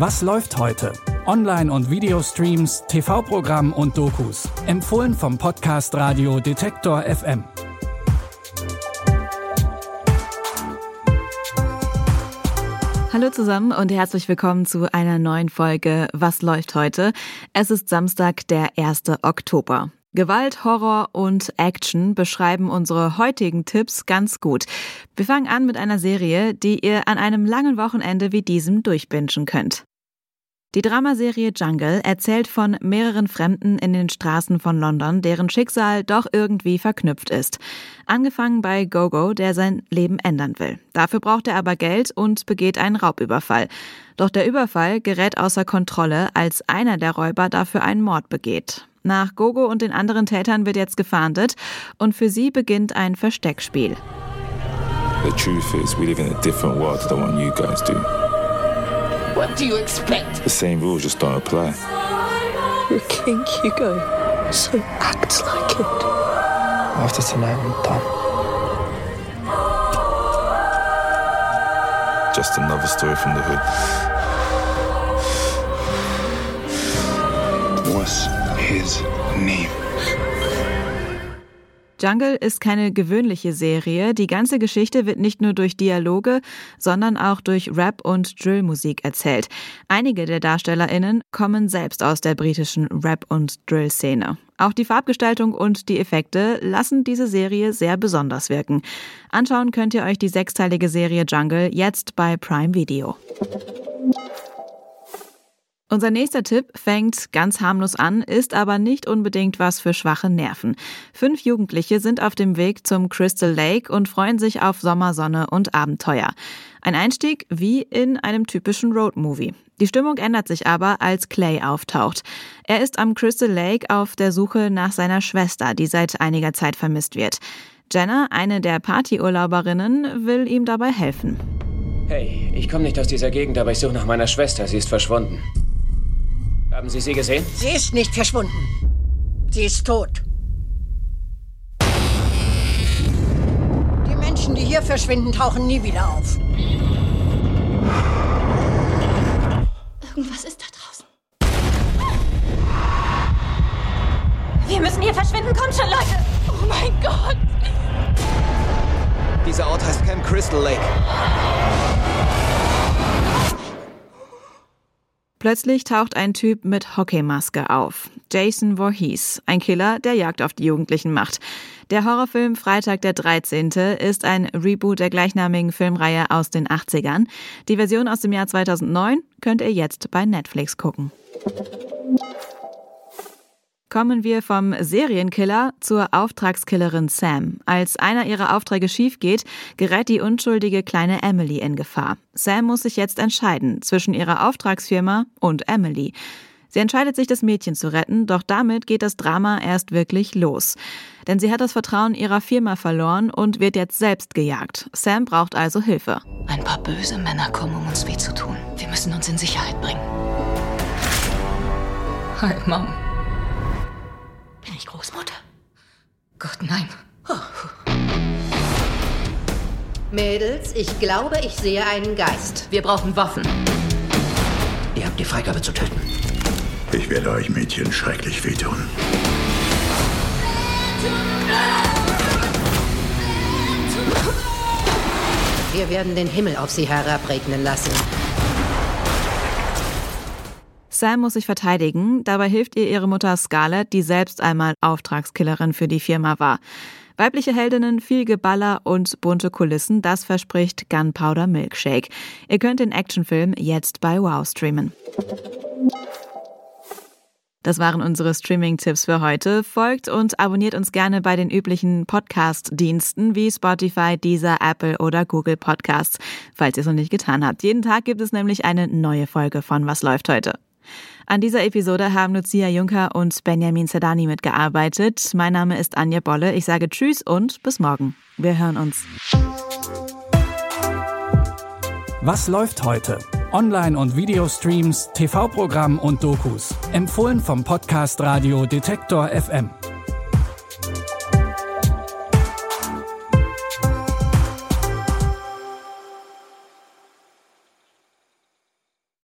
Was läuft heute? Online- und Videostreams, TV-Programm und Dokus. Empfohlen vom Podcast Radio Detektor FM. Hallo zusammen und herzlich willkommen zu einer neuen Folge Was läuft heute? Es ist Samstag, der 1. Oktober. Gewalt, Horror und Action beschreiben unsere heutigen Tipps ganz gut. Wir fangen an mit einer Serie, die ihr an einem langen Wochenende wie diesem durchbingen könnt. Die Dramaserie Jungle erzählt von mehreren Fremden in den Straßen von London, deren Schicksal doch irgendwie verknüpft ist. Angefangen bei Gogo, der sein Leben ändern will. Dafür braucht er aber Geld und begeht einen Raubüberfall. Doch der Überfall gerät außer Kontrolle, als einer der Räuber dafür einen Mord begeht. Nach Gogo und den anderen Tätern wird jetzt gefahndet und für sie beginnt ein Versteckspiel. The truth is, we live in a different world to the one you guys do. What do you expect? The same rules just don't apply. You're King Hugo, so act like it. After tonight, I'm done. Just another story from the hood. What's his name? Jungle ist keine gewöhnliche Serie. Die ganze Geschichte wird nicht nur durch Dialoge, sondern auch durch Rap und Drillmusik erzählt. Einige der DarstellerInnen kommen selbst aus der britischen Rap- und Drill-Szene. Auch die Farbgestaltung und die Effekte lassen diese Serie sehr besonders wirken. Anschauen könnt ihr euch die sechsteilige Serie Jungle jetzt bei Prime Video. Unser nächster Tipp fängt ganz harmlos an, ist aber nicht unbedingt was für schwache Nerven. Fünf Jugendliche sind auf dem Weg zum Crystal Lake und freuen sich auf Sommersonne und Abenteuer. Ein Einstieg wie in einem typischen Roadmovie. Die Stimmung ändert sich aber, als Clay auftaucht. Er ist am Crystal Lake auf der Suche nach seiner Schwester, die seit einiger Zeit vermisst wird. Jenna, eine der Partyurlauberinnen, will ihm dabei helfen. Hey, ich komme nicht aus dieser Gegend, aber ich suche nach meiner Schwester. Sie ist verschwunden. Haben Sie sie gesehen? Sie ist nicht verschwunden. Sie ist tot. Die Menschen, die hier verschwinden, tauchen nie wieder auf. Irgendwas ist da draußen. Wir müssen hier verschwinden. Kommt schon, Leute. Oh mein Gott. Dieser Ort heißt Camp Crystal Lake. Plötzlich taucht ein Typ mit Hockeymaske auf. Jason Voorhees, ein Killer, der Jagd auf die Jugendlichen macht. Der Horrorfilm Freitag der 13. ist ein Reboot der gleichnamigen Filmreihe aus den 80ern. Die Version aus dem Jahr 2009 könnt ihr jetzt bei Netflix gucken. Kommen wir vom Serienkiller zur Auftragskillerin Sam. Als einer ihrer Aufträge schief geht, gerät die unschuldige kleine Emily in Gefahr. Sam muss sich jetzt entscheiden zwischen ihrer Auftragsfirma und Emily. Sie entscheidet sich, das Mädchen zu retten, doch damit geht das Drama erst wirklich los. Denn sie hat das Vertrauen ihrer Firma verloren und wird jetzt selbst gejagt. Sam braucht also Hilfe. Ein paar böse Männer kommen, um uns weh zu tun. Wir müssen uns in Sicherheit bringen. Hi, Mom. Großmutter? Gott, nein. Mädels, ich glaube, ich sehe einen Geist. Wir brauchen Waffen. Ihr habt die Freigabe zu töten. Ich werde euch Mädchen schrecklich wehtun. Wir werden den Himmel auf sie herabregnen lassen. Sam muss sich verteidigen, dabei hilft ihr ihre Mutter Scarlett, die selbst einmal Auftragskillerin für die Firma war. Weibliche Heldinnen, viel Geballer und bunte Kulissen, das verspricht Gunpowder Milkshake. Ihr könnt den Actionfilm jetzt bei Wow streamen. Das waren unsere Streaming-Tipps für heute. Folgt und abonniert uns gerne bei den üblichen Podcast-Diensten wie Spotify, Deezer, Apple oder Google Podcasts, falls ihr es noch nicht getan habt. Jeden Tag gibt es nämlich eine neue Folge von Was läuft heute. An dieser Episode haben Lucia Juncker und Benjamin Zerdani mitgearbeitet. Mein Name ist Anja Bolle. Ich sage Tschüss und bis morgen. Wir hören uns. Was läuft heute? Online- und Videostreams, TV-Programm und Dokus. Empfohlen vom Podcast Radio Detektor FM.